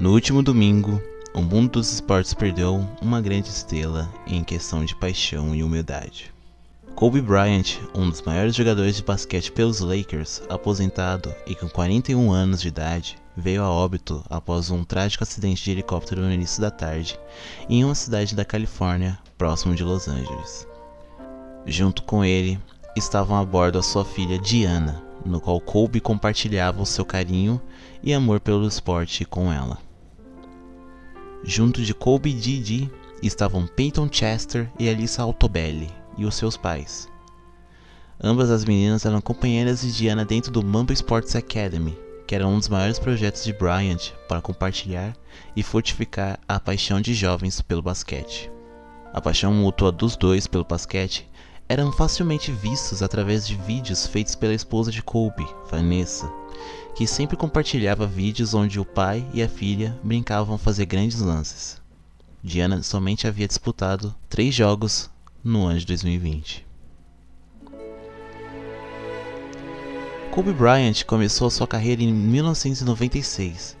No último domingo, o mundo dos esportes perdeu uma grande estrela em questão de paixão e humildade. Kobe Bryant, um dos maiores jogadores de basquete pelos Lakers, aposentado e com 41 anos de idade, veio a óbito após um trágico acidente de helicóptero no início da tarde em uma cidade da Califórnia, próximo de Los Angeles. Junto com ele estavam a bordo a sua filha Diana, no qual Kobe compartilhava o seu carinho e amor pelo esporte com ela. Junto de e Didi estavam Peyton Chester e Alyssa Altobelli e os seus pais. Ambas as meninas eram companheiras de Diana dentro do Mamba Sports Academy, que era um dos maiores projetos de Bryant para compartilhar e fortificar a paixão de jovens pelo basquete. A paixão mútua dos dois pelo basquete eram facilmente vistos através de vídeos feitos pela esposa de Kobe, Vanessa, que sempre compartilhava vídeos onde o pai e a filha brincavam fazer grandes lances. Diana somente havia disputado três jogos no ano de 2020. Kobe Bryant começou sua carreira em 1996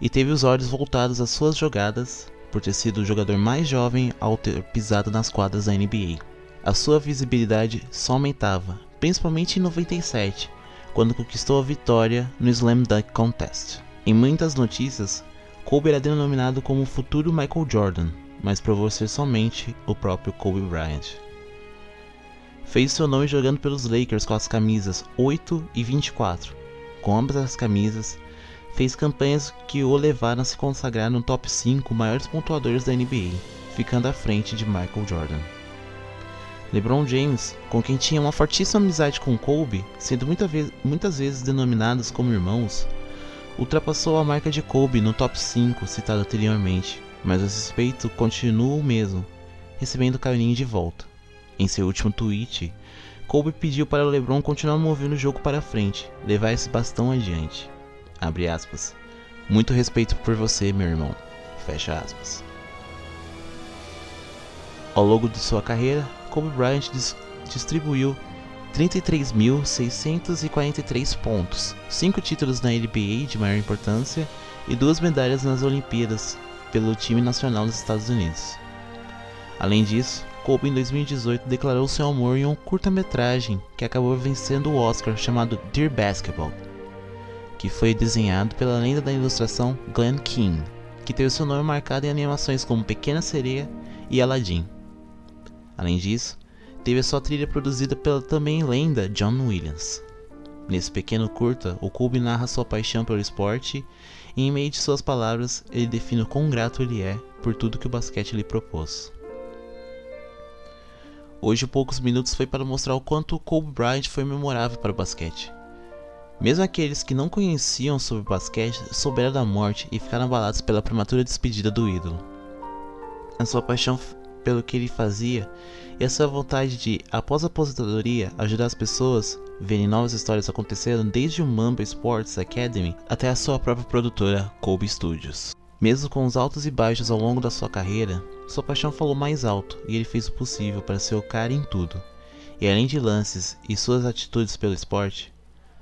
e teve os olhos voltados às suas jogadas por ter sido o jogador mais jovem ao ter pisado nas quadras da NBA. A sua visibilidade só aumentava, principalmente em 97, quando conquistou a vitória no Slam Dunk Contest. Em muitas notícias, Kobe era denominado como o futuro Michael Jordan, mas provou ser somente o próprio Kobe Bryant. Fez seu nome jogando pelos Lakers com as camisas 8 e 24. Com ambas as camisas, fez campanhas que o levaram a se consagrar no top 5 maiores pontuadores da NBA, ficando à frente de Michael Jordan. LeBron James, com quem tinha uma fortíssima amizade com Kobe, sendo muita muitas vezes denominados como irmãos, ultrapassou a marca de Kobe no top 5 citado anteriormente, mas o respeito continua o mesmo, recebendo carinho de volta. Em seu último tweet, Kobe pediu para LeBron continuar movendo o jogo para frente, levar esse bastão adiante. Abre aspas. Muito respeito por você, meu irmão. Fecha aspas. Ao longo de sua carreira, Kobe Bryant dis distribuiu 33.643 pontos, 5 títulos na NBA de maior importância e duas medalhas nas Olimpíadas pelo time nacional dos Estados Unidos. Além disso, Kobe em 2018 declarou seu amor em um curta-metragem que acabou vencendo o Oscar chamado Dear Basketball, que foi desenhado pela lenda da ilustração Glenn King, que teve seu nome marcado em animações como Pequena Sereia e Aladdin. Além disso, teve a sua trilha produzida pela também lenda John Williams. Nesse pequeno curta, o Kobe narra sua paixão pelo esporte e em meio de suas palavras ele define o quão grato ele é por tudo que o basquete lhe propôs. Hoje poucos minutos foi para mostrar o quanto o Kobe Bryant foi memorável para o basquete. Mesmo aqueles que não conheciam sobre basquete souberam da morte e ficaram abalados pela prematura despedida do ídolo. A sua paixão pelo que ele fazia e a sua vontade de, após a aposentadoria, ajudar as pessoas verem novas histórias acontecendo desde o Mamba Sports Academy até a sua própria produtora Kobe Studios. Mesmo com os altos e baixos ao longo da sua carreira, sua paixão falou mais alto e ele fez o possível para ser o cara em tudo. E além de lances e suas atitudes pelo esporte,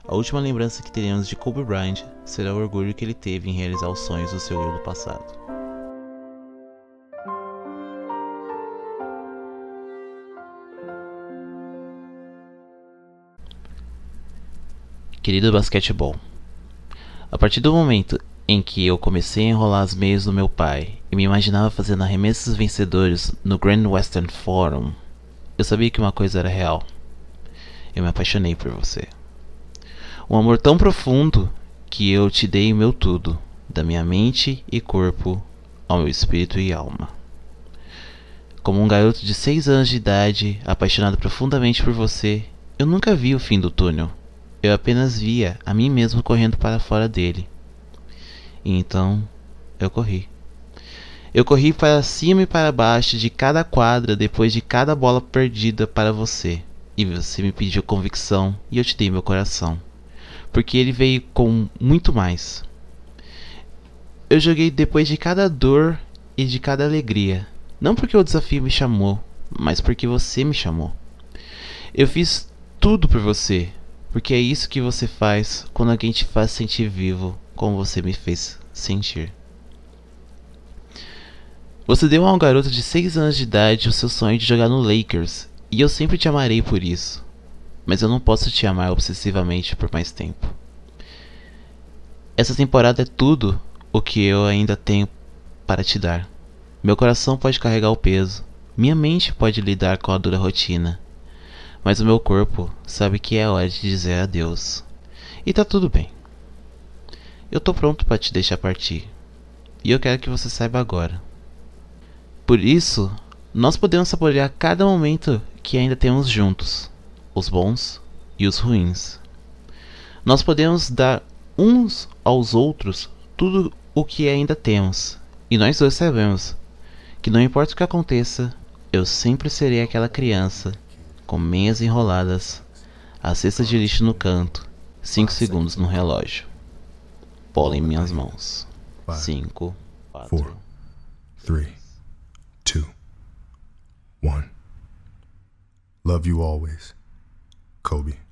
a última lembrança que teremos de Kobe Bryant será o orgulho que ele teve em realizar os sonhos do seu eu do passado. Querido basquetebol, a partir do momento em que eu comecei a enrolar as meias do meu pai e me imaginava fazendo arremessos vencedores no Grand Western Forum, eu sabia que uma coisa era real. Eu me apaixonei por você. Um amor tão profundo que eu te dei o meu tudo, da minha mente e corpo ao meu espírito e alma. Como um garoto de seis anos de idade, apaixonado profundamente por você, eu nunca vi o fim do túnel. Eu apenas via a mim mesmo correndo para fora dele. E então eu corri. Eu corri para cima e para baixo de cada quadra depois de cada bola perdida para você. E você me pediu convicção e eu te dei meu coração. Porque ele veio com muito mais. Eu joguei depois de cada dor e de cada alegria. Não porque o desafio me chamou, mas porque você me chamou. Eu fiz tudo por você, porque é isso que você faz quando alguém te faz sentir vivo, como você me fez sentir. Você deu a um garoto de 6 anos de idade o seu sonho de jogar no Lakers, e eu sempre te amarei por isso. Mas eu não posso te amar obsessivamente por mais tempo. Essa temporada é tudo o que eu ainda tenho para te dar. Meu coração pode carregar o peso, minha mente pode lidar com a dura rotina, mas o meu corpo sabe que é hora de dizer adeus. E tá tudo bem. Eu tô pronto para te deixar partir. E eu quero que você saiba agora. Por isso, nós podemos saborear cada momento que ainda temos juntos, os bons e os ruins. Nós podemos dar uns aos outros tudo o que ainda temos, e nós dois sabemos que não importa o que aconteça, eu sempre serei aquela criança com meias enroladas, a cesta de lixo no canto, cinco segundos no relógio. Bola em minhas mãos. Cinco, quatro, three, two, one. Love you always, Kobe.